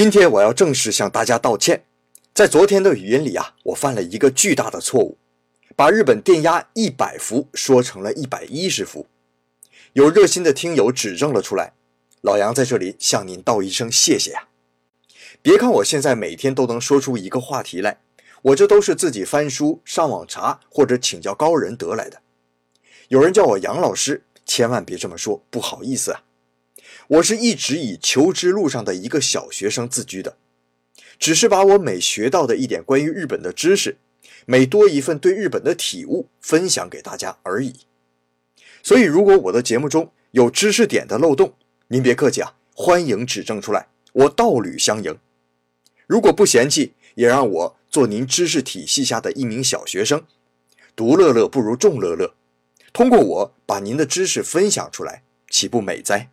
今天我要正式向大家道歉，在昨天的语音里啊，我犯了一个巨大的错误，把日本电压一百伏说成了一百一十伏。有热心的听友指正了出来，老杨在这里向您道一声谢谢呀。别看我现在每天都能说出一个话题来，我这都是自己翻书、上网查或者请教高人得来的。有人叫我杨老师，千万别这么说，不好意思啊。我是一直以求知路上的一个小学生自居的，只是把我每学到的一点关于日本的知识，每多一份对日本的体悟分享给大家而已。所以，如果我的节目中有知识点的漏洞，您别客气啊，欢迎指正出来，我道侣相迎。如果不嫌弃，也让我做您知识体系下的一名小学生，独乐乐不如众乐乐。通过我把您的知识分享出来，岂不美哉？